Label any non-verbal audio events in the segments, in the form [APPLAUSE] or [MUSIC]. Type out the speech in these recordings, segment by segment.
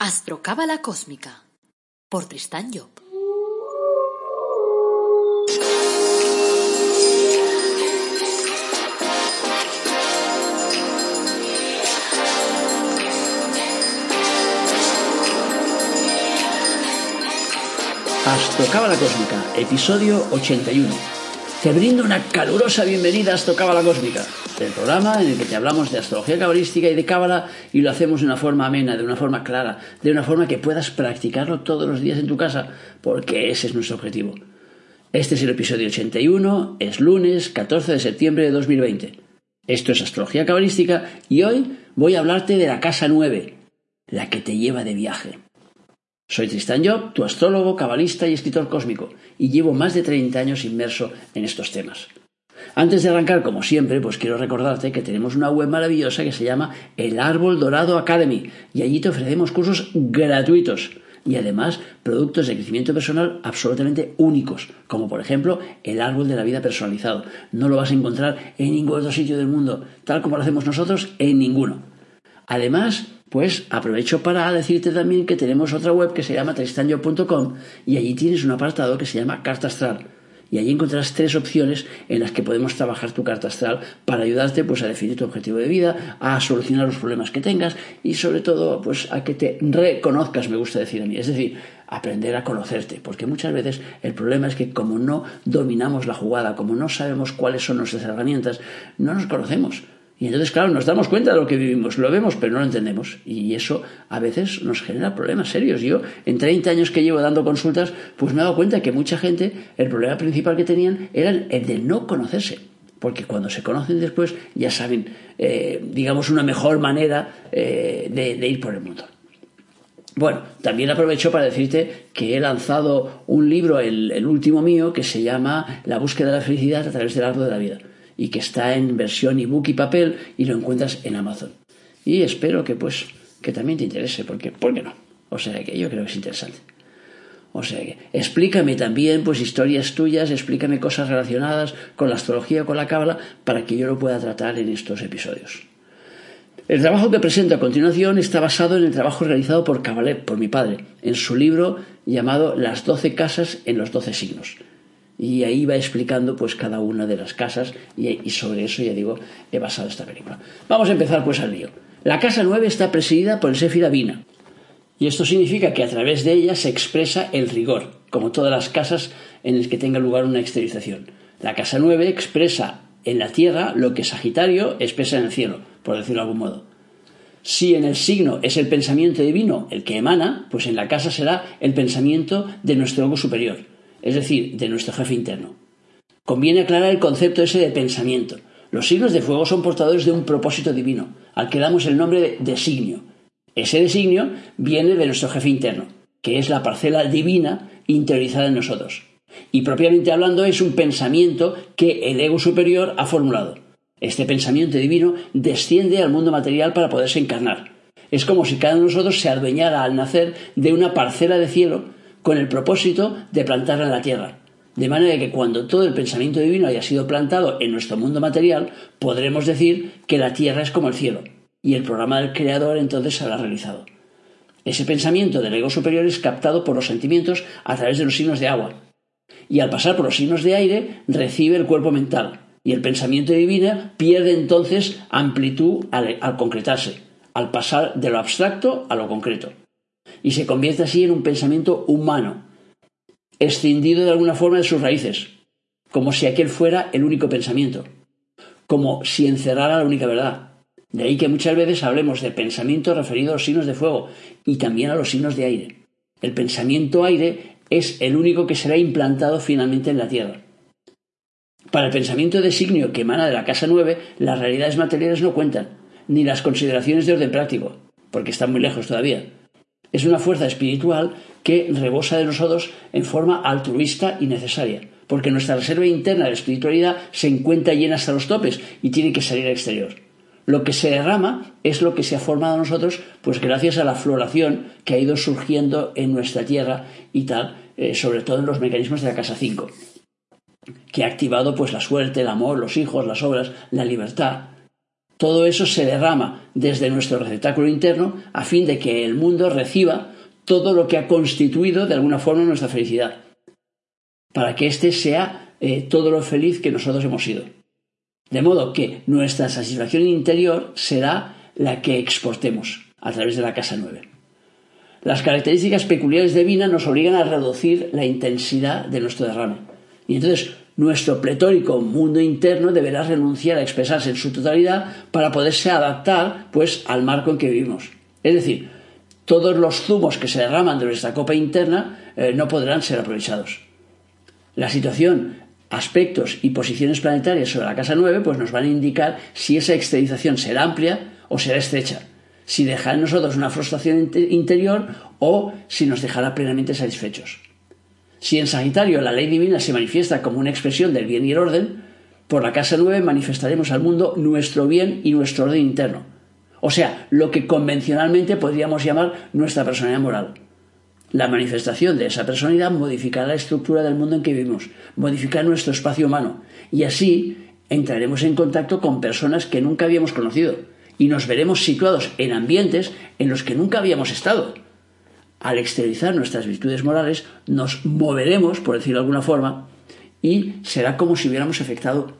Astrocábala Cósmica por Tristán Job. Astrocábala Cósmica, episodio 81. Te brindo una calurosa bienvenida a Astrocábala Cósmica, el programa en el que te hablamos de astrología cabalística y de cábala y lo hacemos de una forma amena, de una forma clara, de una forma que puedas practicarlo todos los días en tu casa, porque ese es nuestro objetivo. Este es el episodio 81, es lunes 14 de septiembre de 2020. Esto es astrología cabalística y hoy voy a hablarte de la casa 9, la que te lleva de viaje. Soy Tristan Job, tu astrólogo, cabalista y escritor cósmico, y llevo más de 30 años inmerso en estos temas. Antes de arrancar, como siempre, pues quiero recordarte que tenemos una web maravillosa que se llama El Árbol Dorado Academy, y allí te ofrecemos cursos gratuitos y además productos de crecimiento personal absolutamente únicos, como por ejemplo el árbol de la vida personalizado. No lo vas a encontrar en ningún otro sitio del mundo, tal como lo hacemos nosotros, en ninguno. Además, pues aprovecho para decirte también que tenemos otra web que se llama tristanyo.com y allí tienes un apartado que se llama Carta Astral. Y allí encontrarás tres opciones en las que podemos trabajar tu carta astral para ayudarte pues, a definir tu objetivo de vida, a solucionar los problemas que tengas y sobre todo pues, a que te reconozcas, me gusta decir a mí. Es decir, aprender a conocerte, porque muchas veces el problema es que como no dominamos la jugada, como no sabemos cuáles son nuestras herramientas, no nos conocemos. Y entonces, claro, nos damos cuenta de lo que vivimos, lo vemos, pero no lo entendemos. Y eso a veces nos genera problemas serios. Yo, en 30 años que llevo dando consultas, pues me he dado cuenta que mucha gente, el problema principal que tenían era el de no conocerse. Porque cuando se conocen después, ya saben, eh, digamos, una mejor manera eh, de, ir por el mundo. Bueno, también aprovecho para decirte que he lanzado un libro, el, el último mío, que se llama La búsqueda de la felicidad a través del árbol de la vida y que está en versión ebook y papel y lo encuentras en Amazon. Y espero que pues que también te interese, porque ¿por qué no? O sea que yo creo que es interesante. O sea que explícame también pues historias tuyas, explícame cosas relacionadas con la astrología o con la cábala para que yo lo pueda tratar en estos episodios. El trabajo que presento a continuación está basado en el trabajo realizado por Cabalet, por mi padre, en su libro llamado Las doce casas en los doce signos y ahí va explicando pues cada una de las casas y, sobre eso ya digo he basado esta película. Vamos a empezar pues al lío. La casa 9 está presidida por el Sefira Vina y esto significa que a través de ella se expresa el rigor, como todas las casas en las que tenga lugar una exteriorización. La casa 9 expresa en la tierra lo que Sagitario expresa en el cielo, por decirlo de algún modo. Si en el signo es el pensamiento divino el que emana, pues en la casa será el pensamiento de nuestro ego superior es decir, de nuestro jefe interno. Conviene aclarar el concepto ese de pensamiento. Los signos de fuego son portadores de un propósito divino, al que damos el nombre de designio. Ese designio viene de nuestro jefe interno, que es la parcela divina interiorizada en nosotros. Y propiamente hablando es un pensamiento que el ego superior ha formulado. Este pensamiento divino desciende al mundo material para poderse encarnar. Es como si cada uno de nosotros se adueñara al nacer de una parcela de cielo con el propósito de plantarla en la tierra. De manera que cuando todo el pensamiento divino haya sido plantado en nuestro mundo material, podremos decir que la tierra es como el cielo, y el programa del creador entonces se habrá realizado. Ese pensamiento del ego superior es captado por los sentimientos a través de los signos de agua, y al pasar por los signos de aire recibe el cuerpo mental, y el pensamiento divino pierde entonces amplitud al, al concretarse, al pasar de lo abstracto a lo concreto y se convierte así en un pensamiento humano, escindido de alguna forma de sus raíces, como si aquel fuera el único pensamiento, como si encerrara la única verdad. De ahí que muchas veces hablemos de pensamiento referido a los signos de fuego y también a los signos de aire. El pensamiento aire es el único que será implantado finalmente en la Tierra. Para el pensamiento designio que emana de la casa 9, las realidades materiales no cuentan, ni las consideraciones de orden práctico, porque están muy lejos todavía. Es una fuerza espiritual que rebosa de nosotros en forma altruista y necesaria, porque nuestra reserva interna de espiritualidad se encuentra llena hasta los topes y tiene que salir al exterior. Lo que se derrama es lo que se ha formado a nosotros, pues gracias a la floración que ha ido surgiendo en nuestra tierra y tal, eh, sobre todo en los mecanismos de la casa 5, que ha activado pues la suerte, el amor, los hijos, las obras, la libertad, Todo eso se derrama desde nuestro receptáculo interno a fin de que el mundo reciba todo lo que ha constituido de alguna forma nuestra felicidad, para que éste sea eh, todo lo feliz que nosotros hemos sido. De modo que nuestra satisfacción interior será la que exportemos a través de la casa 9. Las características peculiares de Vina nos obligan a reducir la intensidad de nuestro derrame. Y entonces nuestro pletórico mundo interno deberá renunciar a expresarse en su totalidad para poderse adaptar pues al marco en que vivimos. Es decir, todos los zumos que se derraman de nuestra copa interna eh, no podrán ser aprovechados. La situación, aspectos y posiciones planetarias sobre la casa 9 pues nos van a indicar si esa exteriorización será amplia o será estrecha, si dejará en nosotros una frustración interior o si nos dejará plenamente satisfechos. Si en Sagitario la ley divina se manifiesta como una expresión del bien y el orden, por la casa 9 manifestaremos al mundo nuestro bien y nuestro orden interno. O sea, lo que convencionalmente podríamos llamar nuestra personalidad moral. La manifestación de esa personalidad modificará la estructura del mundo en que vivimos, modificará nuestro espacio humano, y así entraremos en contacto con personas que nunca habíamos conocido, y nos veremos situados en ambientes en los que nunca habíamos estado al exteriorizar nuestras virtudes morales, nos moveremos, por decirlo de alguna forma, y será como si hubiéramos efectuado,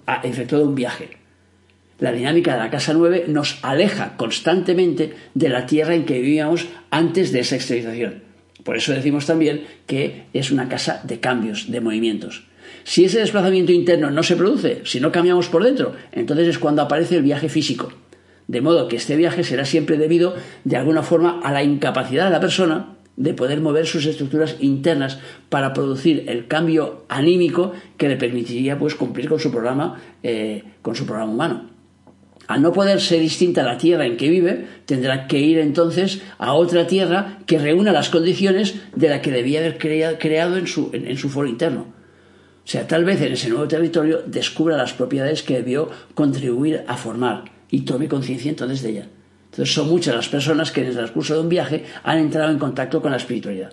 un viaje. La dinámica de la casa 9 nos aleja constantemente de la tierra en que vivíamos antes de esa exteriorización. Por eso decimos también que es una casa de cambios, de movimientos. Si ese desplazamiento interno no se produce, si no cambiamos por dentro, entonces es cuando aparece el viaje físico. De modo que este viaje será siempre debido, de alguna forma, a la incapacidad de la persona de poder mover sus estructuras internas para producir el cambio anímico que le permitiría pues cumplir con su programa eh, con su programa humano. Al no poder ser distinta a la tierra en que vive tendrá que ir entonces a otra tierra que reúna las condiciones de la que debía haber creado en su, en su foro interno. O sea tal vez en ese nuevo territorio descubra las propiedades que debió contribuir a formar y tome conciencia entonces de ella entonces son muchas las personas que en el transcurso de un viaje han entrado en contacto con la espiritualidad.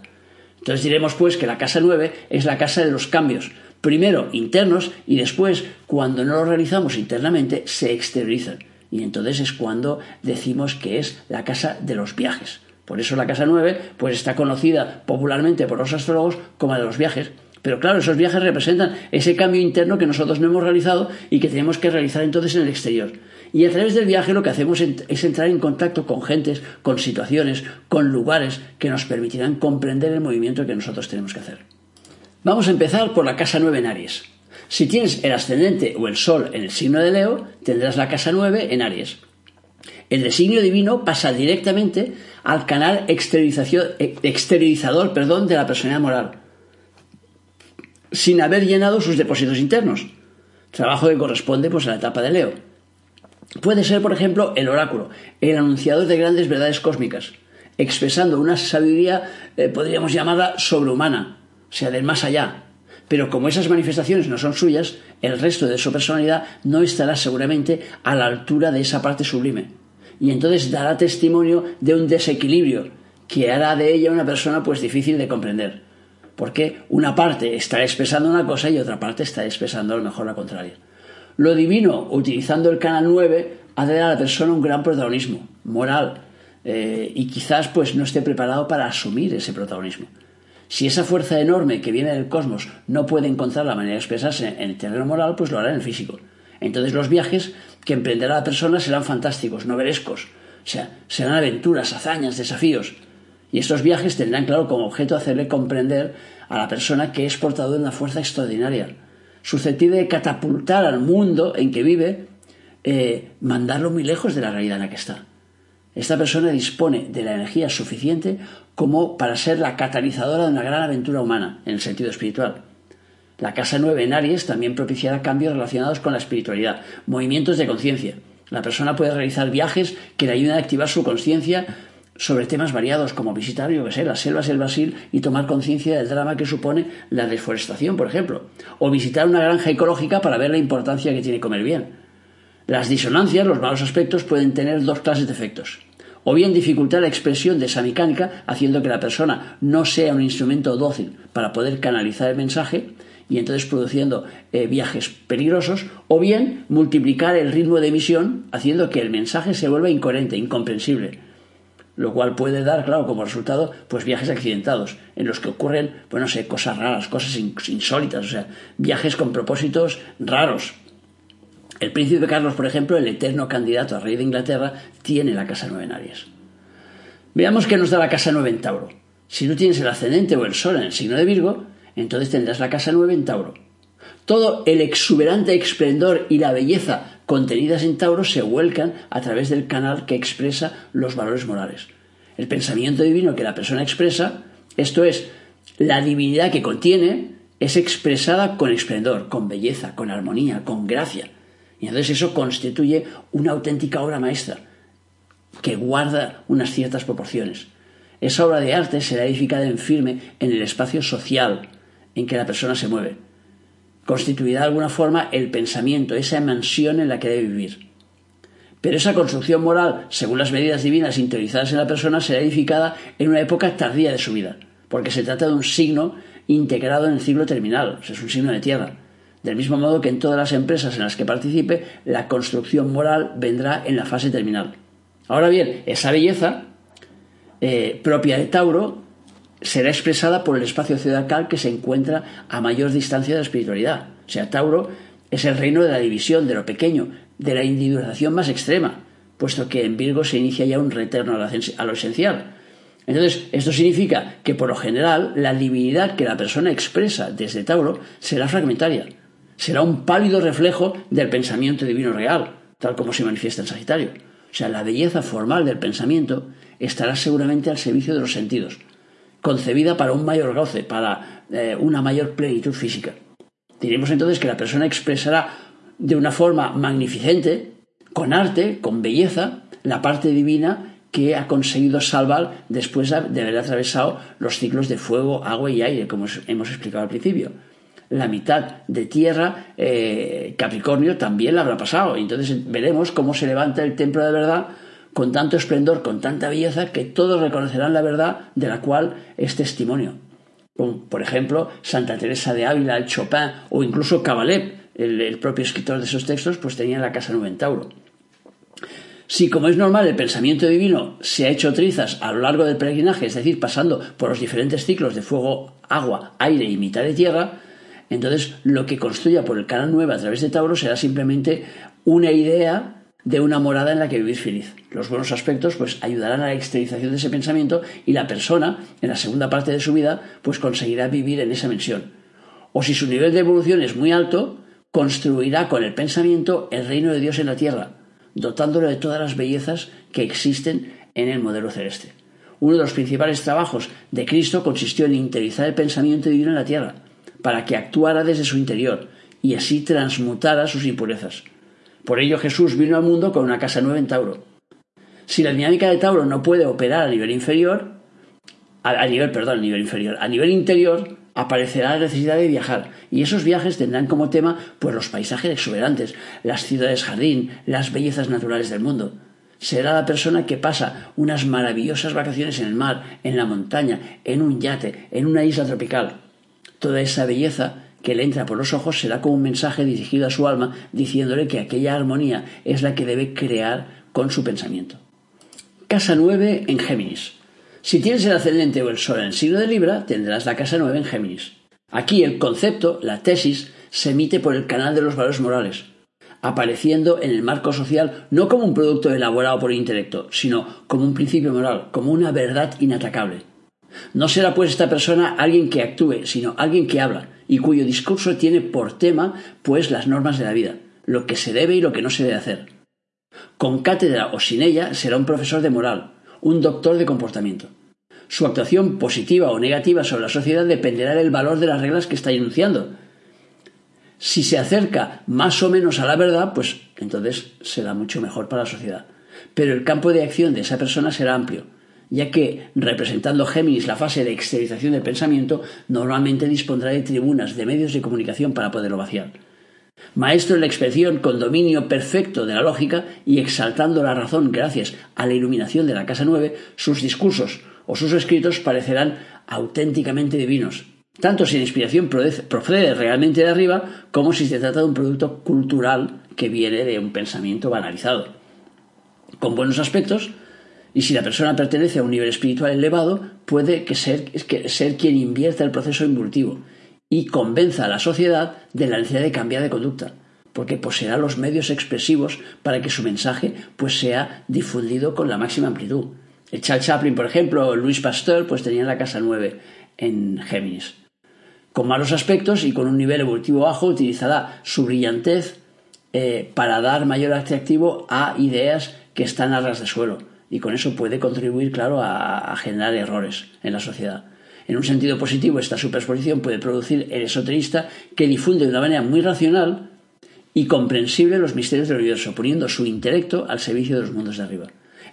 Entonces diremos pues que la casa 9 es la casa de los cambios, primero internos y después, cuando no lo realizamos internamente, se exteriorizan. Y entonces es cuando decimos que es la casa de los viajes. Por eso la casa 9 pues está conocida popularmente por los astrólogos como la de los viajes. Pero claro, esos viajes representan ese cambio interno que nosotros no hemos realizado y que tenemos que realizar entonces en el exterior. Y a través del viaje lo que hacemos es entrar en contacto con gentes, con situaciones, con lugares que nos permitirán comprender el movimiento que nosotros tenemos que hacer. Vamos a empezar por la casa 9 en Aries. Si tienes el ascendente o el sol en el signo de Leo, tendrás la casa 9 en Aries. El designio divino pasa directamente al canal exteriorizador perdón, de la personalidad moral, sin haber llenado sus depósitos internos, trabajo que corresponde pues, a la etapa de Leo. Puede ser, por ejemplo, el oráculo, el anunciador de grandes verdades cósmicas, expresando una sabiduría, eh, podríamos llamarla sobrehumana, o sea, del más allá. Pero como esas manifestaciones no son suyas, el resto de su personalidad no estará seguramente a la altura de esa parte sublime. Y entonces dará testimonio de un desequilibrio que hará de ella una persona pues difícil de comprender. Porque una parte está expresando una cosa y otra parte está expresando a lo mejor la contraria. Lo divino, utilizando el canal 9, ha de dar a la persona un gran protagonismo moral eh, y quizás pues no esté preparado para asumir ese protagonismo. Si esa fuerza enorme que viene del cosmos no puede encontrar la manera de expresarse en el terreno moral, pues lo hará en el físico. Entonces los viajes que emprenderá la persona serán fantásticos, novelescos, o sea, serán aventuras, hazañas, desafíos. Y estos viajes tendrán, claro, como objeto hacerle comprender a la persona que es portador de una fuerza extraordinaria, susceptible de catapultar al mundo en que vive, eh, mandarlo muy lejos de la realidad en la que está. Esta persona dispone de la energía suficiente como para ser la catalizadora de una gran aventura humana, en el sentido espiritual. La casa 9 en Aries también propiciará cambios relacionados con la espiritualidad, movimientos de conciencia. La persona puede realizar viajes que le ayuden a activar su conciencia sobre temas variados como visitar, yo que sé, las selvas del Brasil y tomar conciencia del drama que supone la deforestación, por ejemplo, o visitar una granja ecológica para ver la importancia que tiene comer bien. Las disonancias, los malos aspectos, pueden tener dos clases de efectos. O bien dificultar la expresión de esa mecánica, haciendo que la persona no sea un instrumento dócil para poder canalizar el mensaje, y entonces produciendo eh, viajes peligrosos, o bien multiplicar el ritmo de emisión haciendo que el mensaje se vuelva incoherente, incomprensible, lo cual puede dar, claro, como resultado, pues viajes accidentados, en los que ocurren, pues no sé, cosas raras, cosas insólitas, o sea, viajes con propósitos raros. El príncipe Carlos, por ejemplo, el eterno candidato a rey de Inglaterra, tiene la casa nueve en Aries. Veamos qué nos da la casa nueve en Tauro. Si no tienes el ascendente o el sol en el signo de Virgo, entonces tendrás la casa nueve en Tauro. Todo el exuberante esplendor y la belleza contenidas en Tauro se vuelcan a través del canal que expresa los valores morales. El pensamiento divino que la persona expresa, esto es, la divinidad que contiene, es expresada con esplendor, con belleza, con armonía, con gracia. Y entonces eso constituye una auténtica obra maestra que guarda unas ciertas proporciones. Esa obra de arte será edificada en firme en el espacio social en que la persona se mueve. Constituirá de alguna forma el pensamiento, esa mansión en la que debe vivir. Pero esa construcción moral, según las medidas divinas interiorizadas en la persona, será edificada en una época tardía de su vida, porque se trata de un signo integrado en el ciclo terminal, es un signo de tierra. Del mismo modo que en todas las empresas en las que participe, la construcción moral vendrá en la fase terminal. Ahora bien, esa belleza eh, propia de Tauro será expresada por el espacio zodiacal que se encuentra a mayor distancia de la espiritualidad. O sea, Tauro es el reino de la división, de lo pequeño, de la individualización más extrema, puesto que en Virgo se inicia ya un retorno a lo esencial. Entonces, esto significa que por lo general la divinidad que la persona expresa desde Tauro será fragmentaria, será un pálido reflejo del pensamiento divino real, tal como se manifiesta en Sagitario. O sea, la belleza formal del pensamiento estará seguramente al servicio de los sentidos, concebida para un mayor goce, para eh, una mayor plenitud física. Diremos entonces que la persona expresará de una forma magnificente, con arte, con belleza, la parte divina que ha conseguido salvar después de haber atravesado los ciclos de fuego, agua y aire, como hemos explicado al principio. La mitad de tierra, eh, Capricornio, también la habrá pasado. Entonces veremos cómo se levanta el templo de verdad con tanto esplendor, con tanta belleza, que todos reconocerán la verdad de la cual es testimonio. por ejemplo, Santa Teresa de Ávila, el Chopin o incluso Cabalet, el, propio escritor de esos textos, pues tenía la casa en Tauro. Si, como es normal, el pensamiento divino se ha hecho trizas a lo largo del peregrinaje, es decir, pasando por los diferentes ciclos de fuego, agua, aire y mitad de tierra, entonces lo que construya por el canal 9 a través de Tauro será simplemente una idea de una morada en la que vivir feliz. Los buenos aspectos pues ayudarán a la exteriorización de ese pensamiento y la persona en la segunda parte de su vida pues conseguirá vivir en esa mención. O si su nivel de evolución es muy alto, construirá con el pensamiento el reino de Dios en la tierra, dotándolo de todas las bellezas que existen en el modelo celeste. Uno de los principales trabajos de Cristo consistió en interiorizar el pensamiento divino en la tierra, para que actuara desde su interior y así transmutara sus impurezas. Por ello Jesús vino al mundo con una casa nueva en Tauro. Si la dinámica de Tauro no puede operar a nivel inferior, a, nivel, perdón, a nivel inferior, a nivel interior, aparecerá la necesidad de viajar. Y esos viajes tendrán como tema pues los paisajes exuberantes, las ciudades jardín, las bellezas naturales del mundo. Será la persona que pasa unas maravillosas vacaciones en el mar, en la montaña, en un yate, en una isla tropical. Toda esa belleza que le entra por los ojos será como un mensaje dirigido a su alma diciéndole que aquella armonía es la que debe crear con su pensamiento. Casa 9 en Géminis. Si tienes el ascendente o el sol en el signo de Libra, tendrás la casa 9 en Géminis. Aquí el concepto, la tesis, se emite por el canal de los valores morales, apareciendo en el marco social no como un producto elaborado por el intelecto, sino como un principio moral, como una verdad inatacable. No será pues esta persona alguien que actúe, sino alguien que habla, y cuyo discurso tiene por tema pues las normas de la vida, lo que se debe y lo que no se debe hacer. Con cátedra o sin ella será un profesor de moral, un doctor de comportamiento. Su actuación positiva o negativa sobre la sociedad dependerá del valor de las reglas que está enunciando. Si se acerca más o menos a la verdad, pues entonces será mucho mejor para la sociedad. Pero el campo de acción de esa persona será amplio, ya que, representando Géminis la fase de exteriorización del pensamiento, normalmente dispondrá de tribunas, de medios de comunicación para poderlo vaciar. Maestro en la expresión con dominio perfecto de la lógica y exaltando la razón gracias a la iluminación de la Casa Nueve, sus discursos o sus escritos parecerán auténticamente divinos, tanto si la inspiración procede realmente de arriba como si se trata de un producto cultural que viene de un pensamiento banalizado. Con buenos aspectos, y si la persona pertenece a un nivel espiritual elevado, puede que ser, que ser quien invierta el proceso involutivo y convenza a la sociedad de la necesidad de cambiar de conducta, porque poseerá los medios expresivos para que su mensaje pues, sea difundido con la máxima amplitud. El Charles Chaplin, por ejemplo, o Luis Pasteur, pues tenían la casa 9 en Géminis. Con malos aspectos y con un nivel evolutivo bajo, utilizará su brillantez eh, para dar mayor atractivo a ideas que están a ras de suelo. Y con eso puede contribuir, claro, a, generar errores en la sociedad. En un sentido positivo, esta superexposición puede producir el esoterista que difunde de una manera muy racional y comprensible los misterios del universo, poniendo su intelecto al servicio de los mundos de arriba.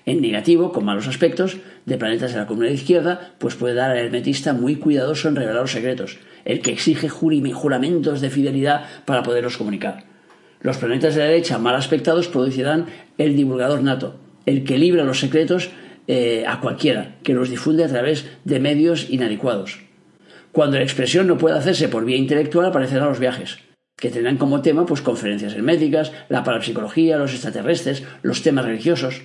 En negativo, con malos aspectos, de planetas de la comunidad izquierda, pues puede dar al hermetista muy cuidadoso en revelar los secretos, el que exige juramentos de fidelidad para poderlos comunicar. Los planetas de la derecha mal aspectados producirán el divulgador nato, el que libra los secretos eh, a cualquiera, que los difunde a través de medios inadecuados. Cuando la expresión no pueda hacerse por vía intelectual, aparecerán los viajes, que tendrán como tema pues, conferencias herméticas, la parapsicología, los extraterrestres, los temas religiosos.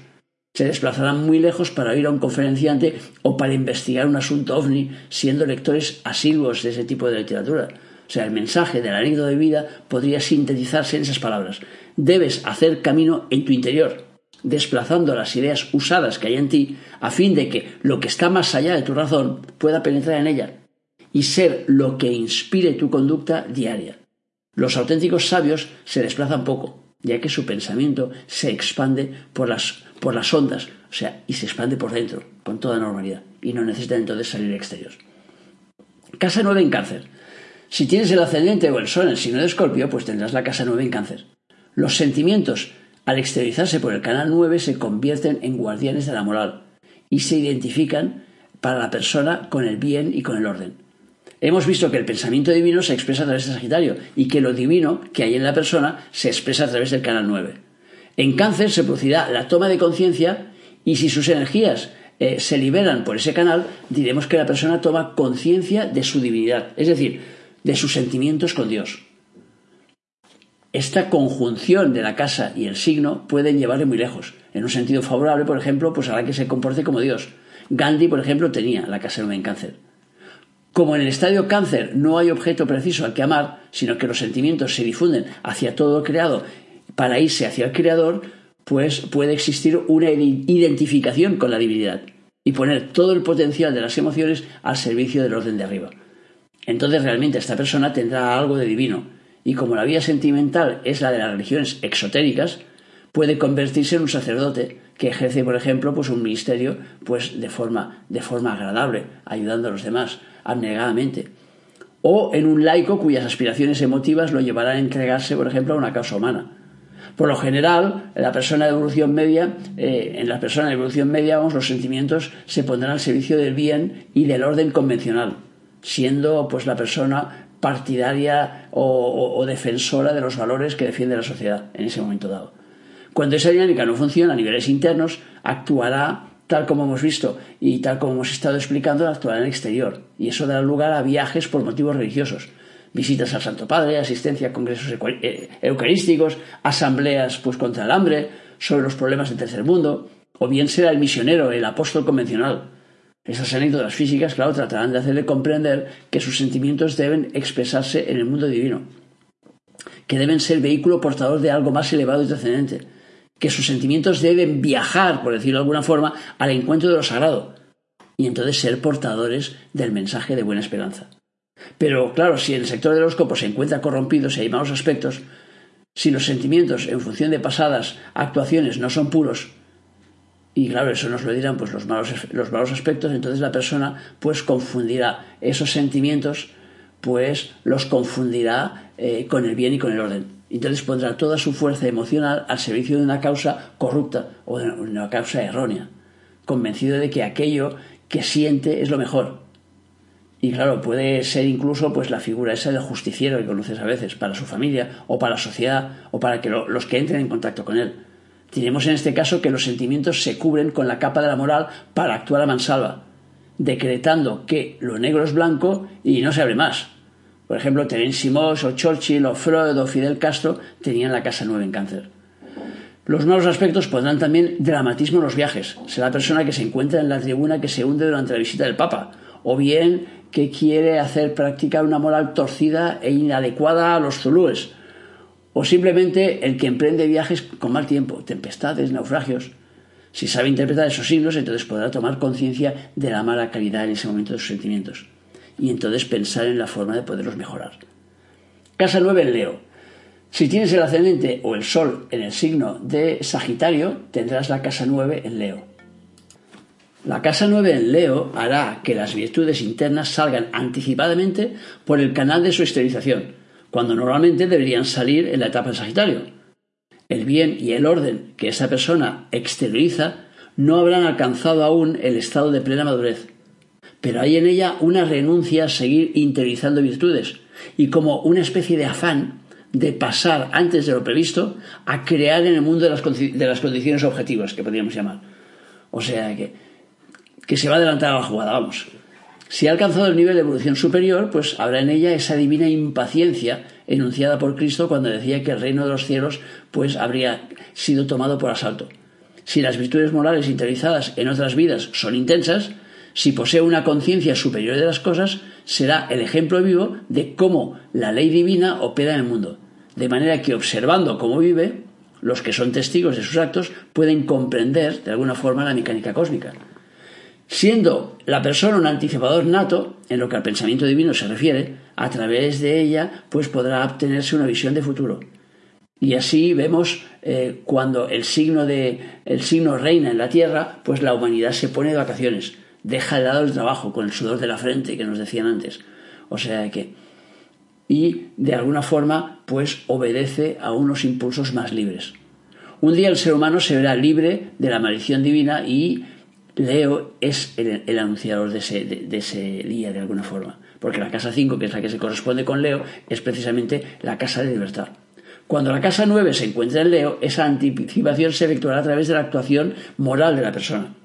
Se desplazarán muy lejos para ir a un conferenciante o para investigar un asunto ovni, siendo lectores asiduos de ese tipo de literatura. O sea, el mensaje de la anécdota de vida podría sintetizarse en esas palabras. Debes hacer camino en tu interior, desplazando las ideas usadas que hay en ti, a fin de que lo que está más allá de tu razón pueda penetrar en ella y ser lo que inspire tu conducta diaria. Los auténticos sabios se desplazan poco, ya que su pensamiento se expande por las, por las ondas, o sea, y se expande por dentro, con toda normalidad, y no necesita entonces salir exterior. Casa 9 en cáncer. Si tienes el ascendente o el sol en el signo de Escorpio, pues tendrás la casa 9 en cáncer. Los sentimientos, al exteriorizarse por el canal 9, se convierten en guardianes de la moral y se identifican para la persona con el bien y con el orden. Hemos visto que el pensamiento divino se expresa a través de Sagitario y que lo divino que hay en la persona se expresa a través del canal 9. En cáncer se producirá la toma de conciencia y si sus energías eh, se liberan por ese canal, diremos que la persona toma conciencia de su divinidad. Es decir, de sus sentimientos con Dios. Esta conjunción de la casa y el signo pueden llevarle muy lejos. En un sentido favorable, por ejemplo, pues hará que se comporte como Dios. Gandhi, por ejemplo, tenía la casa en cáncer. Como en el estadio cáncer no hay objeto preciso al que amar, sino que los sentimientos se difunden hacia todo lo creado para irse hacia el creador, pues puede existir una identificación con la divinidad y poner todo el potencial de las emociones al servicio del orden de arriba entonces realmente esta persona tendrá algo de divino. Y como la vía sentimental es la de las religiones exotéricas, puede convertirse en un sacerdote que ejerce, por ejemplo, pues un ministerio pues de forma, de forma agradable, ayudando a los demás, abnegadamente. O en un laico cuyas aspiraciones emotivas lo llevarán a entregarse, por ejemplo, a una causa humana. Por lo general, en la persona de evolución media, eh, en la persona de evolución media, vamos, los sentimientos se pondrán al servicio del bien y del orden convencional siendo pues la persona partidaria o, defensora de los valores que defiende la sociedad en ese momento dado. Cuando esa dinámica no funciona a niveles internos, actuará tal como hemos visto y tal como hemos estado explicando, actuará en el exterior. Y eso dará lugar a viajes por motivos religiosos. Visitas al Santo Padre, asistencia a congresos eh, eucarísticos, asambleas pues contra el hambre, sobre los problemas del tercer mundo, o bien será el misionero, el apóstol convencional, esas anécdotas físicas, claro, tratarán de hacerle comprender que sus sentimientos deben expresarse en el mundo divino, que deben ser vehículo portador de algo más elevado y trascendente, que sus sentimientos deben viajar, por decirlo de alguna forma, al encuentro de lo sagrado, y entonces ser portadores del mensaje de buena esperanza. Pero claro, si el sector de los copos se encuentra corrompido, si hay malos aspectos, si los sentimientos en función de pasadas actuaciones no son puros, y claro, eso nos lo dirán pues los malos, los malos aspectos, entonces la persona pues confundirá esos sentimientos, pues los confundirá eh, con el bien y con el orden. Entonces pondrá toda su fuerza emocional al servicio de una causa corrupta o de una causa errónea, convencido de que aquello que siente es lo mejor. Y claro, puede ser incluso pues la figura esa del justiciero que conoces a veces para su familia o para la sociedad o para que los que entren en contacto con él. Diremos en este caso que los sentimientos se cubren con la capa de la moral para actuar a mansalva, decretando que lo negro es blanco y no se abre más. Por ejemplo, Terence Simos o Churchill o Freud o Fidel Castro tenían la casa 9 en cáncer. Los malos aspectos pondrán también dramatismo en los viajes. Será la persona que se encuentra en la tribuna que se hunde durante la visita del Papa, o bien que quiere hacer practicar una moral torcida e inadecuada a los zulúes, o simplemente el que emprende viajes con mal tiempo, tempestades, naufragios. Si sabe interpretar esos signos, entonces podrá tomar conciencia de la mala calidad en ese momento de sus sentimientos y entonces pensar en la forma de poderlos mejorar. Casa 9 en Leo. Si tienes el ascendente o el sol en el signo de Sagitario, tendrás la casa 9 en Leo. La casa 9 en Leo hará que las virtudes internas salgan anticipadamente por el canal de su exteriorización, cuando normalmente deberían salir en la etapa de Sagitario. El bien y el orden que esa persona exterioriza no habrán alcanzado aún el estado de plena madurez pero hay en ella una renuncia a seguir interiorizando virtudes y como una especie de afán de pasar antes de lo previsto a crear en el mundo de las, condiciones objetivas, que podríamos llamar. O sea que, que se va a adelantar a la jugada, vamos. Si ha alcanzado el nivel de evolución superior, pues habrá en ella esa divina impaciencia enunciada por Cristo cuando decía que el reino de los cielos pues habría sido tomado por asalto. Si las virtudes morales interiorizadas en otras vidas son intensas, si posee una conciencia superior de las cosas, será el ejemplo vivo de cómo la ley divina opera en el mundo. De manera que observando cómo vive, los que son testigos de sus actos pueden comprender de alguna forma la mecánica cósmica. Siendo la persona un anticipador nato, en lo que al pensamiento divino se refiere, a través de ella pues podrá obtenerse una visión de futuro. Y así vemos eh, cuando el signo, de, el signo reina en la tierra, pues la humanidad se pone de vacaciones deja de lado el trabajo con el sudor de la frente que nos decían antes. O sea que y de alguna forma pues obedece a unos impulsos más libres. Un día el ser humano se verá libre de la maldición divina y Leo es el, anunciador de ese, de, ese, día de alguna forma, porque la casa 5, que es la que se corresponde con Leo, es precisamente la casa de libertad. Cuando la casa 9 se encuentra en Leo, esa anticipación se efectuará a través de la actuación moral de la persona.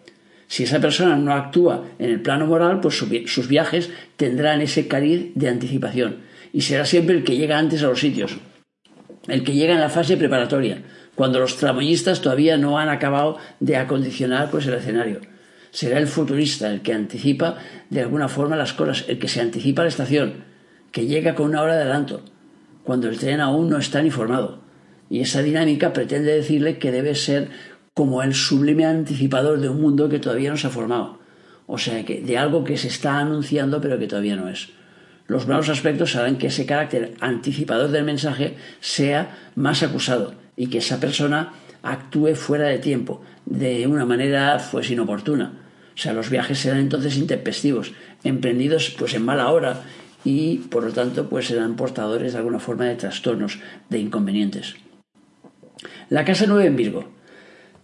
Si esa persona no actúa en el plano moral, pues sus viajes tendrán ese cariz de anticipación y será siempre el que llega antes a los sitios, el que llega en la fase preparatoria, cuando los tramoyistas todavía no han acabado de acondicionar pues, el escenario. Será el futurista el que anticipa de alguna forma las cosas, el que se anticipa a la estación, que llega con una hora de adelanto, cuando el tren aún no está ni formado. Y esa dinámica pretende decirle que debe ser como el sublime anticipador de un mundo que todavía no se ha formado. O sea, que de algo que se está anunciando pero que todavía no es. Los malos aspectos harán que ese carácter anticipador del mensaje sea más acusado y que esa persona actúe fuera de tiempo, de una manera pues inoportuna. O sea, los viajes serán entonces intempestivos, emprendidos pues en mala hora y por lo tanto pues serán portadores de alguna forma de trastornos, de inconvenientes. La casa 9 en Virgo.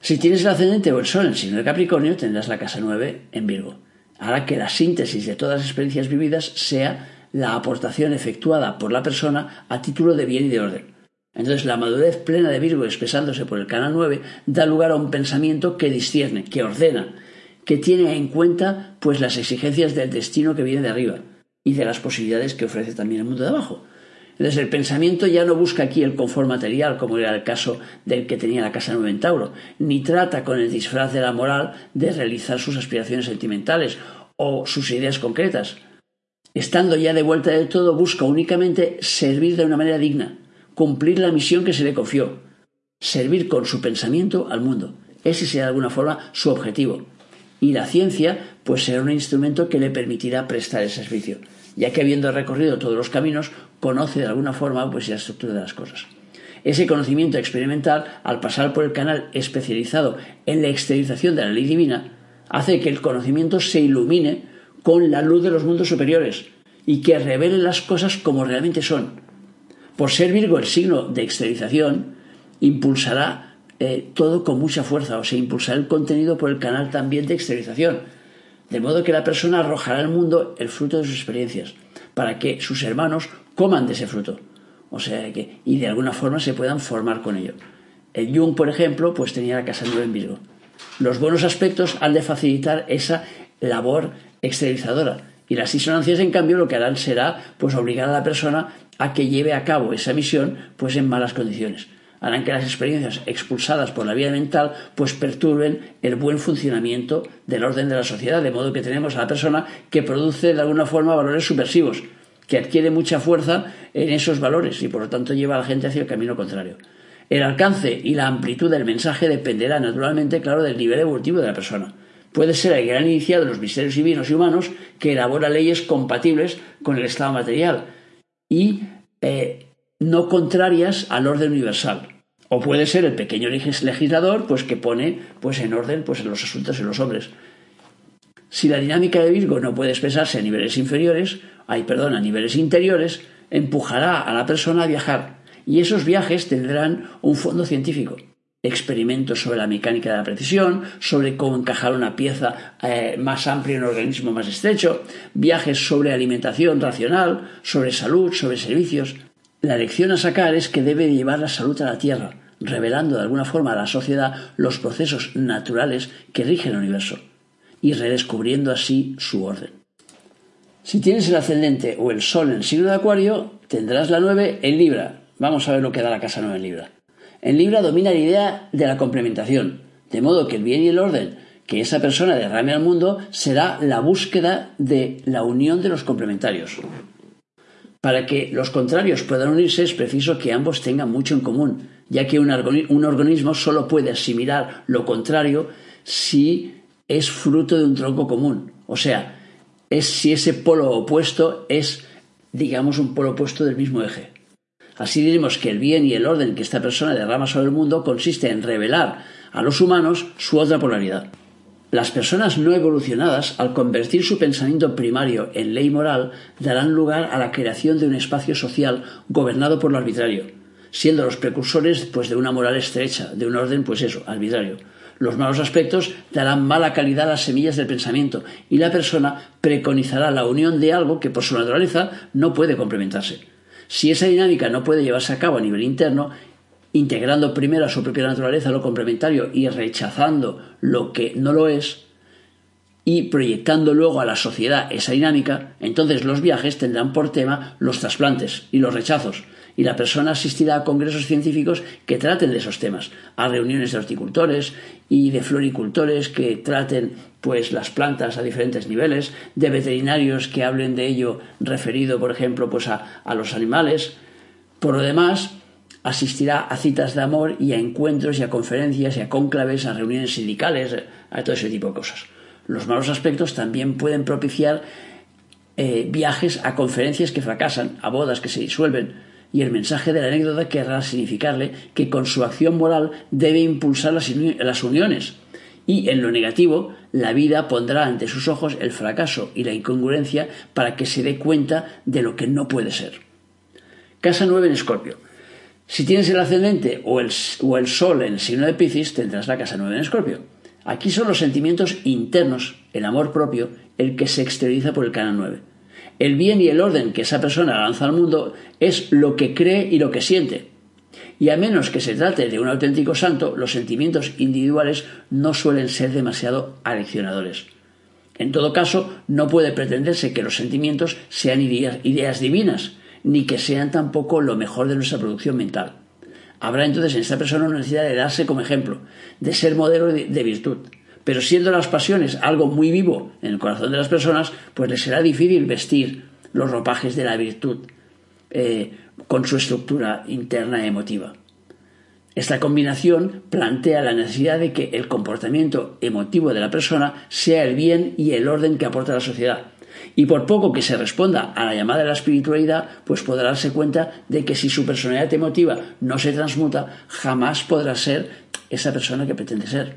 Si tienes el ascendente o el sol en signo de Capricornio, tendrás la casa 9 en Virgo. Hará que la síntesis de todas las experiencias vividas sea la aportación efectuada por la persona a título de bien y de orden. Entonces, la madurez plena de Virgo expresándose por el canal 9 da lugar a un pensamiento que discierne, que ordena, que tiene en cuenta pues las exigencias del destino que viene de arriba y de las posibilidades que ofrece también el mundo de abajo. Entonces el pensamiento ya no busca aquí el confort material, como era el caso del que tenía la casa nueva en Tauro, ni trata con el disfraz de la moral de realizar sus aspiraciones sentimentales o sus ideas concretas. Estando ya de vuelta del todo, busca únicamente servir de una manera digna, cumplir la misión que se le confió, servir con su pensamiento al mundo. Ese será de alguna forma su objetivo. Y la ciencia, pues será un instrumento que le permitirá prestar ese servicio ya que habiendo recorrido todos los caminos, conoce de alguna forma pues, la estructura de las cosas. Ese conocimiento experimental, al pasar por el canal especializado en la exteriorización de la ley divina, hace que el conocimiento se ilumine con la luz de los mundos superiores y que revele las cosas como realmente son. Por ser Virgo el signo de exteriorización, impulsará eh, todo con mucha fuerza, o sea, impulsará el contenido por el canal también de exteriorización de modo que la persona arrojará al mundo el fruto de sus experiencias, para que sus hermanos coman de ese fruto. O sea que, y de alguna forma se puedan formar con ello. El Jung, por ejemplo, pues tenía la casa nueva en Virgo. Los buenos aspectos han de facilitar esa labor exteriorizadora. Y las disonancias, en cambio, lo que harán será pues obligar a la persona a que lleve a cabo esa misión pues en malas condiciones. Harán que las experiencias expulsadas por la vía mental pues perturben el buen funcionamiento del orden de la sociedad, de modo que tenemos a la persona que produce de alguna forma valores subversivos, que adquiere mucha fuerza en esos valores y por lo tanto lleva a la gente hacia el camino contrario. El alcance y la amplitud del mensaje dependerá naturalmente, claro, del nivel evolutivo de la persona. Puede ser el gran iniciado de los misterios divinos y humanos que elabora leyes compatibles con el estado material y eh, no contrarias al orden universal. O puede ser el pequeño legislador pues, que pone pues, en orden pues, los asuntos de los hombres. Si la dinámica de Virgo no puede expresarse a niveles inferiores, ay, perdón, a niveles interiores, empujará a la persona a viajar y esos viajes tendrán un fondo científico. Experimentos sobre la mecánica de la precisión, sobre cómo encajar una pieza eh, más amplia en un organismo más estrecho, viajes sobre alimentación racional, sobre salud, sobre servicios. La lección a sacar es que debe llevar la salud a la Tierra, revelando de alguna forma a la sociedad los procesos naturales que rigen el universo y redescubriendo así su orden. Si tienes el ascendente o el Sol en el signo de Acuario, tendrás la 9 en Libra, Vamos a ver lo que da la casa nueva en Libra. En Libra domina la idea de la complementación, de modo que el bien y el orden que esa persona derrame al mundo será la búsqueda de la unión de los complementarios. Para que los contrarios puedan unirse es preciso que ambos tengan mucho en común, ya que un, organismo solo puede asimilar lo contrario si es fruto de un tronco común. O sea, es si ese polo opuesto es, digamos, un polo opuesto del mismo eje. Así diremos que el bien y el orden que esta persona derrama sobre el mundo consiste en revelar a los humanos su otra polaridad. Las personas no evolucionadas, al convertir su pensamiento primario en ley moral, darán lugar a la creación de un espacio social gobernado por lo arbitrario, siendo los precursores pues, de una moral estrecha, de un orden, pues eso, arbitrario. Los malos aspectos darán mala calidad a las semillas del pensamiento y la persona preconizará la unión de algo que por su naturaleza no puede complementarse. Si esa dinámica no puede llevarse a cabo a nivel interno, integrando primero a su propia naturaleza lo complementario y rechazando lo que no lo es, y proyectando luego a la sociedad esa dinámica, entonces los viajes tendrán por tema los trasplantes y los rechazos, y la persona asistirá a congresos científicos que traten de esos temas, a reuniones de horticultores y de floricultores que traten pues las plantas a diferentes niveles, de veterinarios que hablen de ello referido, por ejemplo, pues a, a los animales. Por lo demás, asistirá a citas de amor y a encuentros y a conferencias y a cónclaves, a reuniones sindicales, a todo ese tipo de cosas. Los malos aspectos también pueden propiciar eh, viajes a conferencias que fracasan, a bodas que se disuelven, y el mensaje de la anécdota querrá significarle que con su acción moral debe impulsar las, las uniones, y en lo negativo, la vida pondrá ante sus ojos el fracaso y la incongruencia para que se dé cuenta de lo que no puede ser. Casa 9 en Escorpio. Si tienes el ascendente o el, o el sol en el signo de Piscis, tendrás la casa 9 en Escorpio. Aquí son los sentimientos internos, el amor propio, el que se exterioriza por el canal 9. El bien y el orden que esa persona lanza al mundo es lo que cree y lo que siente. Y a menos que se trate de un auténtico santo, los sentimientos individuales no suelen ser demasiado aleccionadores. En todo caso, no puede pretenderse que los sentimientos sean ideas, divinas, ni que sean tampoco lo mejor de nuestra producción mental. Habrá entonces en esta persona una necesidad de darse como ejemplo, de ser modelo de, virtud. Pero siendo las pasiones algo muy vivo en el corazón de las personas, pues les será difícil vestir los ropajes de la virtud. Eh, con su estructura interna emotiva. Esta combinación plantea la necesidad de que el comportamiento emotivo de la persona sea el bien y el orden que aporta la sociedad. Y por poco que se responda a la llamada de la espiritualidad, pues podrá darse cuenta de que si su personalidad emotiva no se transmuta, jamás podrá ser esa persona que pretende ser.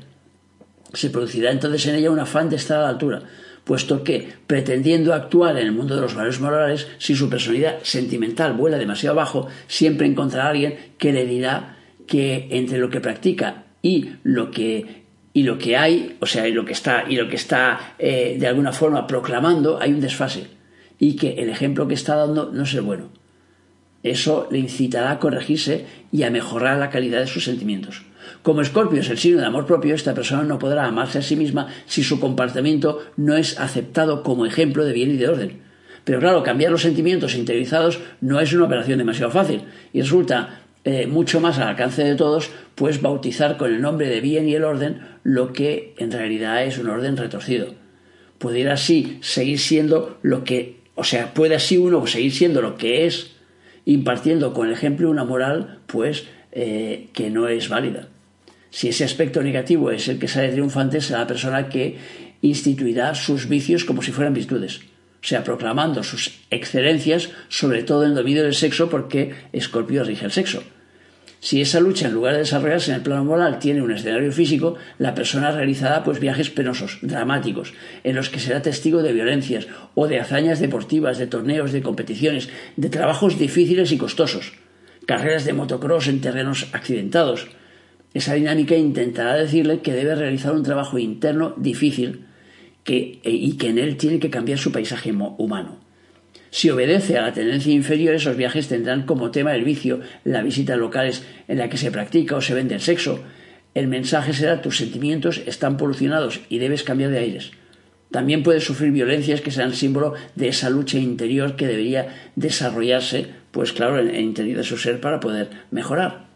Se producirá entonces en ella un afán de estar a la altura, puesto que, pretendiendo actuar en el mundo de los valores morales, si su personalidad sentimental vuela demasiado bajo, siempre encontrará a alguien que le dirá que entre lo que practica y lo que y lo que hay, o sea, y lo que está y lo que está eh, de alguna forma proclamando, hay un desfase y que el ejemplo que está dando no es el bueno. Eso le incitará a corregirse y a mejorar la calidad de sus sentimientos. Como Escorpio es el signo del amor propio, esta persona no podrá amarse a sí misma si su comportamiento no es aceptado como ejemplo de bien y de orden. Pero claro, cambiar los sentimientos interiorizados no es una operación demasiado fácil y resulta eh, mucho más al alcance de todos, pues bautizar con el nombre de bien y el orden lo que en realidad es un orden retorcido. Pudiera así seguir siendo lo que, o sea, puede así uno seguir siendo lo que es, impartiendo con el ejemplo una moral, pues, eh, que no es válida. Si ese aspecto negativo es el que sale triunfante, será la persona que instituirá sus vicios como si fueran virtudes o sea, proclamando sus excelencias, sobre todo en el dominio del sexo, porque Escorpio rige el sexo. Si esa lucha, en lugar de desarrollarse en el plano moral, tiene un escenario físico, la persona realizará pues viajes penosos, dramáticos, en los que será testigo de violencias o de hazañas deportivas, de torneos, de competiciones, de trabajos difíciles y costosos, carreras de motocross en terrenos accidentados. Esa dinámica intentará decirle que debe realizar un trabajo interno difícil, que, y que en él tiene que cambiar su paisaje humano. Si obedece a la tendencia inferior, esos viajes tendrán como tema el vicio, la visita a locales en la que se practica o se vende el sexo. El mensaje será tus sentimientos están polucionados y debes cambiar de aires. También puedes sufrir violencias que serán símbolo de esa lucha interior que debería desarrollarse, pues claro, en el interior de su ser para poder mejorar.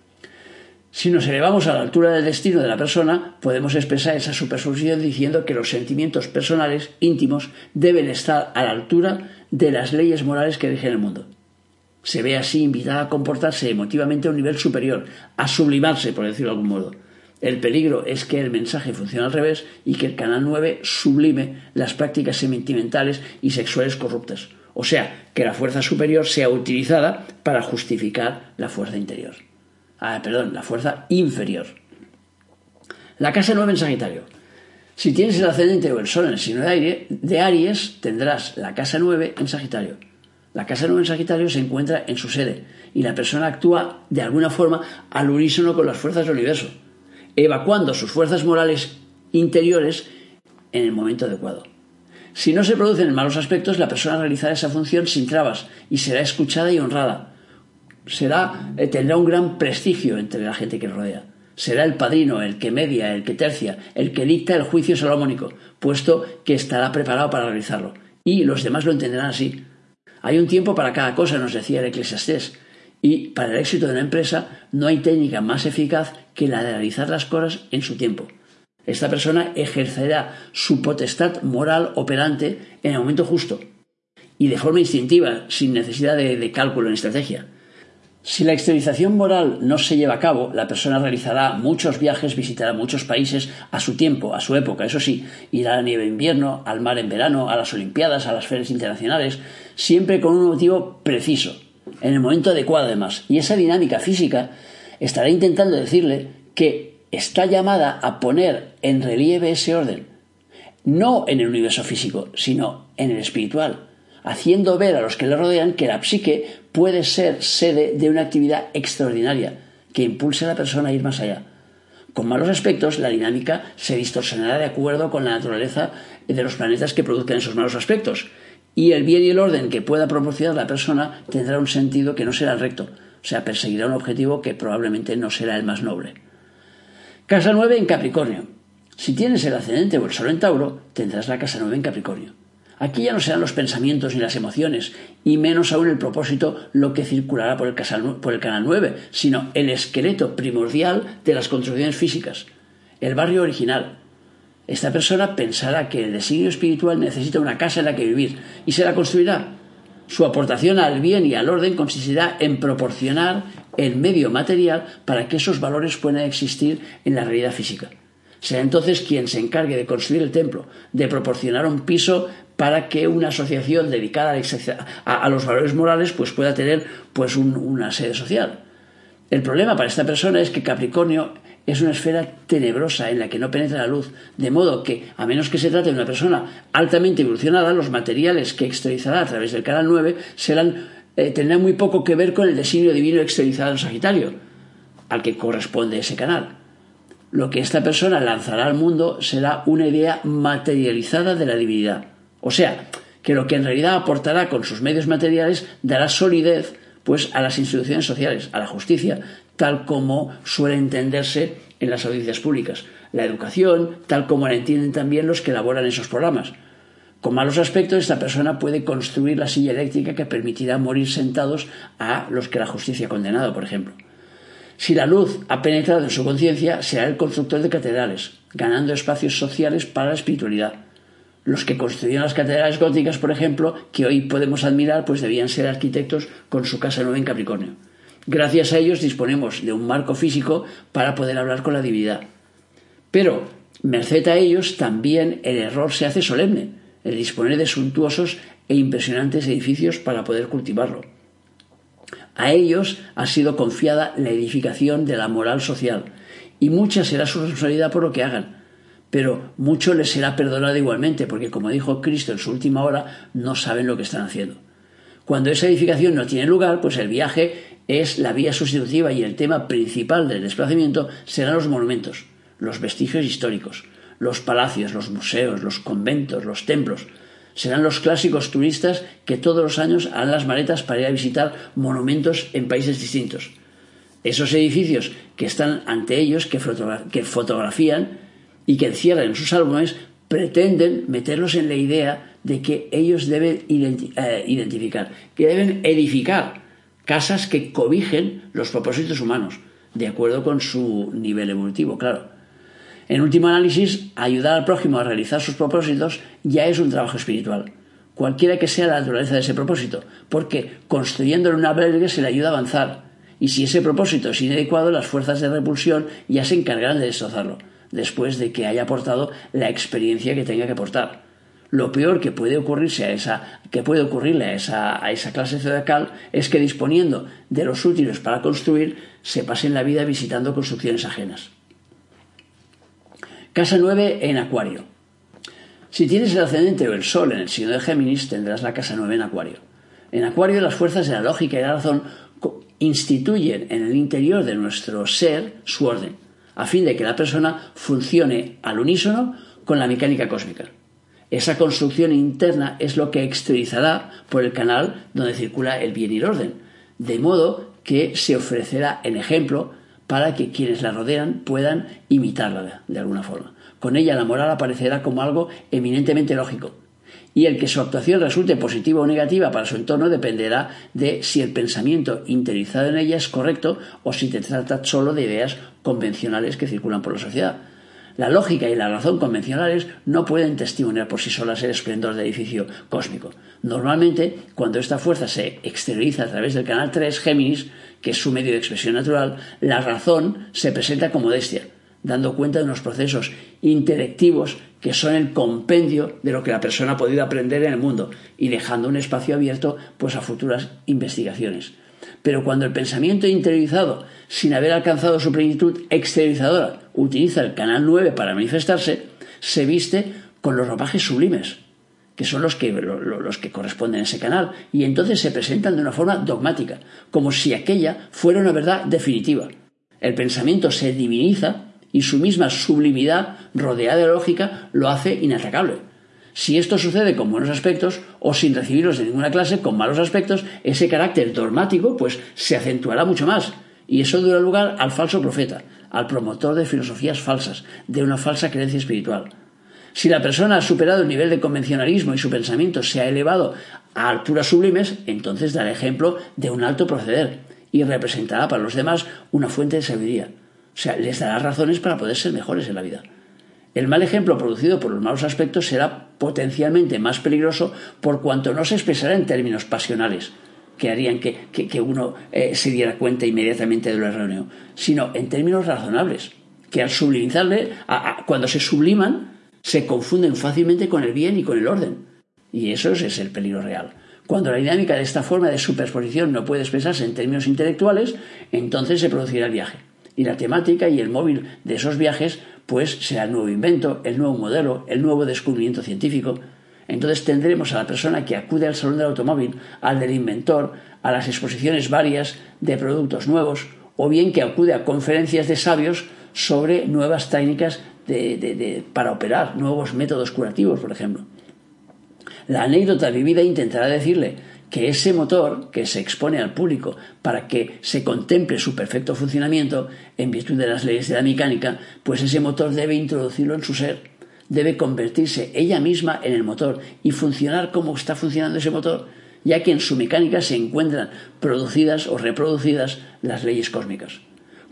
Si nos elevamos a la altura del destino de la persona, podemos expresar esa superposición diciendo que los sentimientos personales, íntimos, deben estar a la altura de las leyes morales que rigen el mundo. Se ve así invitada a comportarse emotivamente a un nivel superior, a sublimarse, por decirlo de algún modo. El peligro es que el mensaje funcione al revés y que el Canal 9 sublime las prácticas sentimentales y sexuales corruptas. O sea, que la fuerza superior sea utilizada para justificar la fuerza interior ah, perdón, la fuerza inferior. La casa 9 en Sagitario. Si tienes el ascendente o el sol en el signo de, de Aries, tendrás la casa 9 en Sagitario. La casa 9 en Sagitario se encuentra en su sede y la persona actúa de alguna forma al unísono con las fuerzas del universo, evacuando sus fuerzas morales interiores en el momento adecuado. Si no se producen malos aspectos, la persona realizará esa función sin trabas y será escuchada y honrada, será, eh, tendrá un gran prestigio entre la gente que rodea. Será el padrino, el que media, el que tercia, el que dicta el juicio salomónico, puesto que estará preparado para realizarlo. Y los demás lo entenderán así. Hay un tiempo para cada cosa, nos decía el eclesiastés. Y para el éxito de una empresa no hay técnica más eficaz que la de realizar las cosas en su tiempo. Esta persona ejercerá su potestad moral operante en el momento justo y de forma instintiva, sin necesidad de cálculo en estrategia. Si la exteriorización moral no se lleva a cabo, la persona realizará muchos viajes, visitará muchos países a su tiempo, a su época, eso sí, irá a la nieve en invierno, al mar en verano, a las Olimpiadas, a las ferias internacionales, siempre con un motivo preciso, en el momento adecuado además. Y esa dinámica física estará intentando decirle que está llamada a poner en relieve ese orden, no en el universo físico, sino en el espiritual, haciendo ver a los que le rodean que la psique puede ser sede de una actividad extraordinaria que impulse a la persona a ir más allá. Con malos aspectos, la dinámica se distorsionará de acuerdo con la naturaleza de los planetas que produzcan esos malos aspectos, y el bien y el orden que pueda proporcionar la persona tendrá un sentido que no será el recto, o sea, perseguirá un objetivo que probablemente no será el más noble. Casa 9 en Capricornio. Si tienes el ascendente o el sol en Tauro, tendrás la casa 9 en Capricornio. Aquí ya no serán los pensamientos ni las emociones, y menos aún el propósito lo que circulará por el, Canal 9, sino el esqueleto primordial de las construcciones físicas, el barrio original. Esta persona pensará que el designio espiritual necesita una casa en la que vivir y se la construirá. Su aportación al bien y al orden consistirá en proporcionar el medio material para que esos valores puedan existir en la realidad física. Será entonces quien se encargue de construir el templo, de proporcionar un piso para que una asociación dedicada a, los valores morales pues pueda tener pues una sede social. El problema para esta persona es que Capricornio es una esfera tenebrosa en la que no penetra la luz, de modo que, a menos que se trate de una persona altamente evolucionada, los materiales que exteriorizará a través del canal 9 serán, eh, tendrán muy poco que ver con el designio divino exteriorizado en Sagitario, al que corresponde ese canal. Lo que esta persona lanzará al mundo será una idea materializada de la divinidad o sea, que lo que en realidad aportará con sus medios materiales dará solidez pues a las instituciones sociales, a la justicia, tal como suele entenderse en las audiencias públicas, la educación, tal como la entienden también los que elaboran esos programas. Con malos aspectos, esta persona puede construir la silla eléctrica que permitirá morir sentados a los que la justicia ha condenado, por ejemplo. Si la luz ha penetrado en su conciencia, será el constructor de catedrales, ganando espacios sociales para la espiritualidad. Los que construyeron las catedrales góticas, por ejemplo, que hoy podemos admirar, pues debían ser arquitectos con su casa nueva en Capricornio. Gracias a ellos disponemos de un marco físico para poder hablar con la divinidad. Pero, merced a ellos, también el error se hace solemne, el disponer de suntuosos e impresionantes edificios para poder cultivarlo. A ellos ha sido confiada la edificación de la moral social, y mucha será su responsabilidad por lo que hagan, pero mucho les será perdonado igualmente, porque como dijo Cristo en su última hora, no saben lo que están haciendo. Cuando esa edificación no tiene lugar, pues el viaje es la vía sustitutiva y el tema principal del desplazamiento serán los monumentos, los vestigios históricos, los palacios, los museos, los conventos, los templos, serán los clásicos turistas que todos los años harán las maletas para ir a visitar monumentos en países distintos. Esos edificios que están ante ellos, que, fotografían y que encierran en sus álbumes, pretenden meterlos en la idea de que ellos deben eh, identificar, que deben edificar casas que cobijen los propósitos humanos, de acuerdo con su nivel evolutivo, claro. En último análisis, ayudar al prójimo a realizar sus propósitos ya es un trabajo espiritual, cualquiera que sea la naturaleza de ese propósito, porque construyéndole un albergue se le ayuda a avanzar, y si ese propósito es inadecuado, las fuerzas de repulsión ya se encargarán de destrozarlo, después de que haya aportado la experiencia que tenga que aportar. Lo peor que puede ocurrirse a esa, que puede ocurrirle a esa, a esa clase zodiacal es que disponiendo de los útiles para construir, se pasen la vida visitando construcciones ajenas. Casa 9 en Acuario. Si tienes el ascendente o el Sol en el signo de Géminis, tendrás la casa 9 en Acuario. En Acuario las fuerzas de la lógica y la razón instituyen en el interior de nuestro ser su orden, a fin de que la persona funcione al unísono con la mecánica cósmica. Esa construcción interna es lo que exteriorizará por el canal donde circula el bien y el orden, de modo que se ofrecerá el ejemplo para que quienes la rodean puedan imitarla de alguna forma. Con ella la moral aparecerá como algo eminentemente lógico. Y el que su actuación resulte positiva o negativa para su entorno dependerá de si el pensamiento interiorizado en ella es correcto o si te trata solo de ideas convencionales que circulan por la sociedad. La lógica y la razón convencionales no pueden testimoniar por sí solas el esplendor del edificio cósmico. Normalmente, cuando esta fuerza se exterioriza a través del canal 3 Géminis, que es su medio de expresión natural, la razón se presenta como modestia, dando cuenta de unos procesos intelectivos que son el compendio de lo que la persona ha podido aprender en el mundo y dejando un espacio abierto pues a futuras investigaciones. Pero cuando el pensamiento interiorizado, sin haber alcanzado su plenitud exteriorizadora, utiliza el canal 9 para manifestarse, se viste con los ropajes sublimes, que son los que, los que corresponden a ese canal, y entonces se presentan de una forma dogmática, como si aquella fuera una verdad definitiva. El pensamiento se diviniza y su misma sublimidad, rodeada de lógica, lo hace inatacable. Si esto sucede con buenos aspectos o sin recibirlos de ninguna clase con malos aspectos, ese carácter dogmático pues se acentuará mucho más y eso dará lugar al falso profeta, al promotor de filosofías falsas, de una falsa creencia espiritual. Si la persona ha superado el nivel de convencionalismo y su pensamiento se ha elevado a alturas sublimes, entonces dará ejemplo de un alto proceder y representará para los demás una fuente de sabiduría. O sea, les dará razones para poder ser mejores en la vida. El mal ejemplo producido por los malos aspectos será potencialmente más peligroso por cuanto no se expresará en términos pasionales, que harían que, uno eh, se diera cuenta inmediatamente de lo erróneo, sino en términos razonables, que al sublimizarle, cuando se subliman, se confunden fácilmente con el bien y con el orden. Y eso es el peligro real. Cuando la dinámica de esta forma de superposición no puede expresarse en términos intelectuales, entonces se producirá el viaje. Y la temática y el móvil de esos viajes, pues será el nuevo invento, el nuevo modelo, el nuevo descubrimiento científico. Entonces tendremos a la persona que acude al salón del automóvil, al del inventor, a las exposiciones varias de productos nuevos, o bien que acude a conferencias de sabios sobre nuevas técnicas para operar nuevos métodos curativos, por ejemplo. La anécdota vivida intentará decirle que ese motor que se expone al público para que se contemple su perfecto funcionamiento en virtud de las leyes de la mecánica, pues ese motor debe introducirlo en su ser, debe convertirse ella misma en el motor y funcionar como está funcionando ese motor, ya que en su mecánica se encuentran producidas o reproducidas las leyes cósmicas.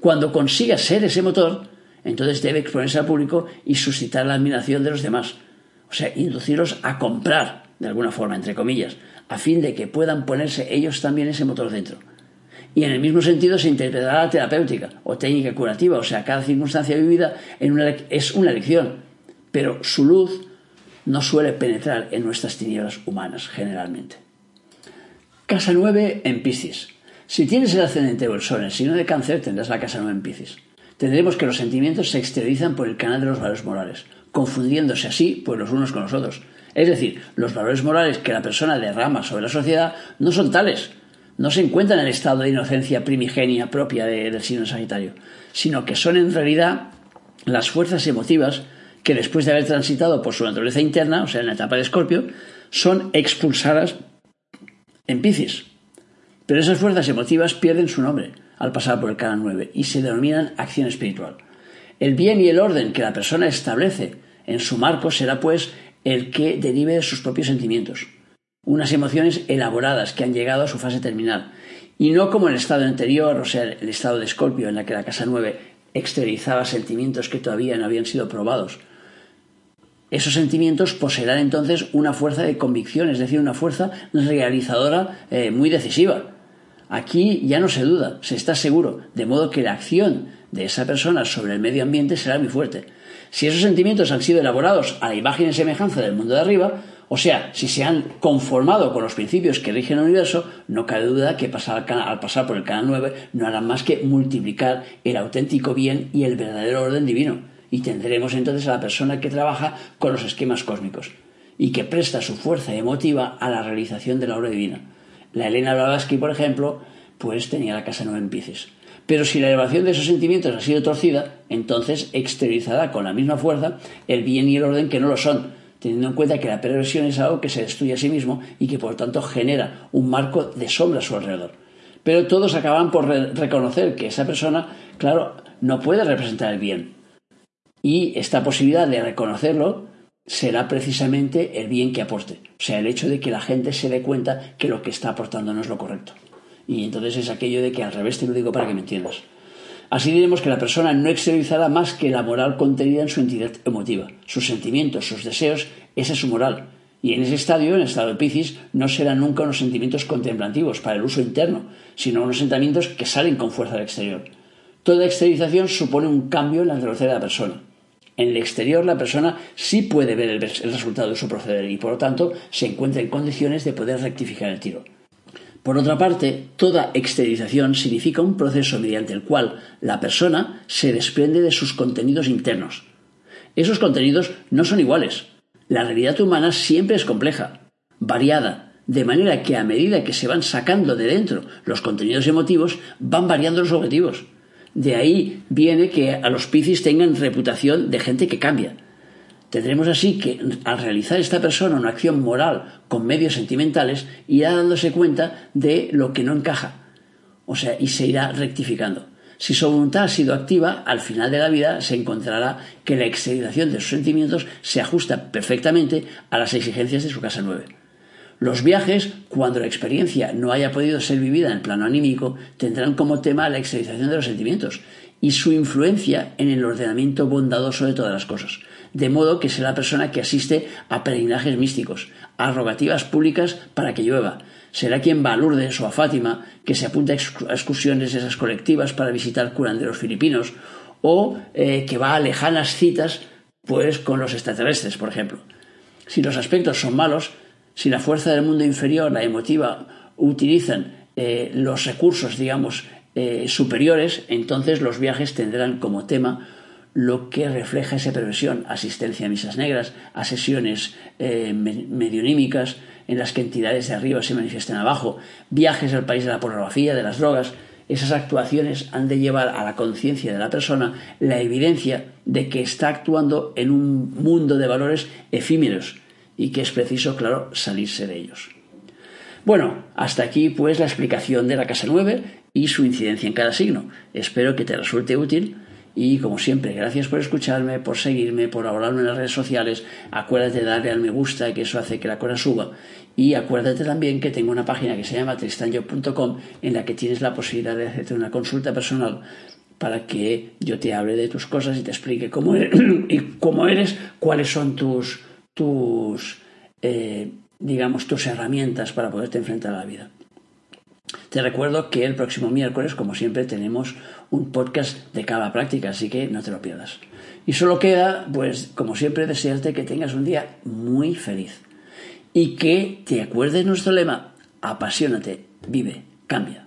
Cuando consiga ser ese motor, entonces debe exponerse al público y suscitar la admiración de los demás, o sea, inducirlos a comprar, de alguna forma, entre comillas, a fin de que puedan ponerse ellos también ese motor dentro. Y en el mismo sentido se interpretará la terapéutica o técnica curativa, o sea, cada circunstancia vivida es una lección, pero su luz no suele penetrar en nuestras tinieblas humanas generalmente. Casa 9 en Piscis. Si tienes el ascendente o el sol en signo de cáncer, tendrás la casa 9 en Piscis. Tendremos que los sentimientos se exteriorizan por el canal de los valores morales, confundiéndose así pues los unos con los otros. Es decir, los valores morales que la persona derrama sobre la sociedad no son tales, no se encuentran en el estado de inocencia primigenia propia del signo Sagitario, sino que son en realidad las fuerzas emotivas que después de haber transitado por su naturaleza interna, o sea, en la etapa de Escorpio, son expulsadas en Piscis. Pero esas fuerzas emotivas pierden su nombre al pasar por el canal 9 y se denominan acción espiritual. El bien y el orden que la persona establece en su marco será pues el que derive de sus propios sentimientos, unas emociones elaboradas que han llegado a su fase terminal, y no como el estado anterior, o sea, el estado de Escorpio, en la que la casa 9 exteriorizaba sentimientos que todavía no habían sido probados. Esos sentimientos poseerán entonces una fuerza de convicción, es decir, una fuerza realizadora eh, muy decisiva. Aquí ya no se duda, se está seguro, de modo que la acción de esa persona sobre el medio ambiente será muy fuerte. Si esos sentimientos han sido elaborados a la imagen y semejanza del mundo de arriba, o sea, si se han conformado con los principios que rigen el universo, no cabe duda que al pasar por el canal 9 no harán más que multiplicar el auténtico bien y el verdadero orden divino. Y tendremos entonces a la persona que trabaja con los esquemas cósmicos y que presta su fuerza emotiva a la realización de la obra divina. La Elena Blavatsky, por ejemplo, pues tenía la casa 9 en Pisces. Pero si la elevación de esos sentimientos ha sido torcida, entonces exteriorizará con la misma fuerza el bien y el orden que no lo son, teniendo en cuenta que la perversión es algo que se destruye a sí mismo y que por tanto genera un marco de sombra a su alrededor. Pero todos acaban por reconocer que esa persona, claro, no puede representar el bien. Y esta posibilidad de reconocerlo será precisamente el bien que aporte. O sea, el hecho de que la gente se dé cuenta que lo que está aportando no es lo correcto. Y entonces es aquello de que al revés te lo digo para que me entiendas. Así diremos que la persona no exteriorizará más que la moral contenida en su entidad emotiva, sus sentimientos, sus deseos, esa es su moral. Y en ese estadio, en el estado de Piscis, no serán nunca unos sentimientos contemplativos para el uso interno, sino unos sentimientos que salen con fuerza al exterior. Toda exteriorización supone un cambio en la naturaleza de la persona. En el exterior la persona sí puede ver el resultado de su proceder y por lo tanto se encuentra en condiciones de poder rectificar el tiro. Por otra parte, toda exteriorización significa un proceso mediante el cual la persona se desprende de sus contenidos internos. Esos contenidos no son iguales. La realidad humana siempre es compleja, variada, de manera que a medida que se van sacando de dentro los contenidos emotivos, van variando los objetivos. De ahí viene que a los Piscis tengan reputación de gente que cambia, Tendremos así que al realizar esta persona una acción moral con medios sentimentales, irá dándose cuenta de lo que no encaja, o sea, y se irá rectificando. Si su voluntad ha sido activa, al final de la vida se encontrará que la exteriorización de sus sentimientos se ajusta perfectamente a las exigencias de su casa nueve. Los viajes, cuando la experiencia no haya podido ser vivida en el plano anímico, tendrán como tema la exteriorización de los sentimientos y su influencia en el ordenamiento bondadoso de todas las cosas de modo que será la persona que asiste a peregrinajes místicos, a rogativas públicas para que llueva. Será quien va a Lourdes o a Fátima, que se apunta a excursiones esas colectivas para visitar curanderos filipinos, o eh, que va a lejanas citas, pues con los extraterrestres, por ejemplo. Si los aspectos son malos, si la fuerza del mundo inferior, la emotiva, utilizan eh, los recursos, digamos, eh, superiores, entonces los viajes tendrán como tema lo que refleja esa perversión, asistencia a misas negras, a sesiones eh, medionímicas en las que entidades de arriba se manifiestan abajo, viajes al país de la pornografía, de las drogas, esas actuaciones han de llevar a la conciencia de la persona la evidencia de que está actuando en un mundo de valores efímeros y que es preciso, claro, salirse de ellos. Bueno, hasta aquí pues la explicación de la casa 9 y su incidencia en cada signo. Espero que te resulte útil y como siempre, gracias por escucharme, por seguirme, por hablarme en las redes sociales. Acuérdate de darle al me gusta, que eso hace que la cosa suba. Y acuérdate también que tengo una página que se llama tristanyo.com en la que tienes la posibilidad de hacerte una consulta personal para que yo te hable de tus cosas y te explique cómo eres, [CLEARS THROAT] y cómo eres cuáles son tus, tus eh, digamos, tus herramientas para poderte enfrentar a la vida. Te recuerdo que el próximo miércoles, como siempre, tenemos un podcast de cada práctica, así que no te lo pierdas. Y solo queda, pues, como siempre, desearte que tengas un día muy feliz y que te acuerdes nuestro lema, apasionate, vive, cambia.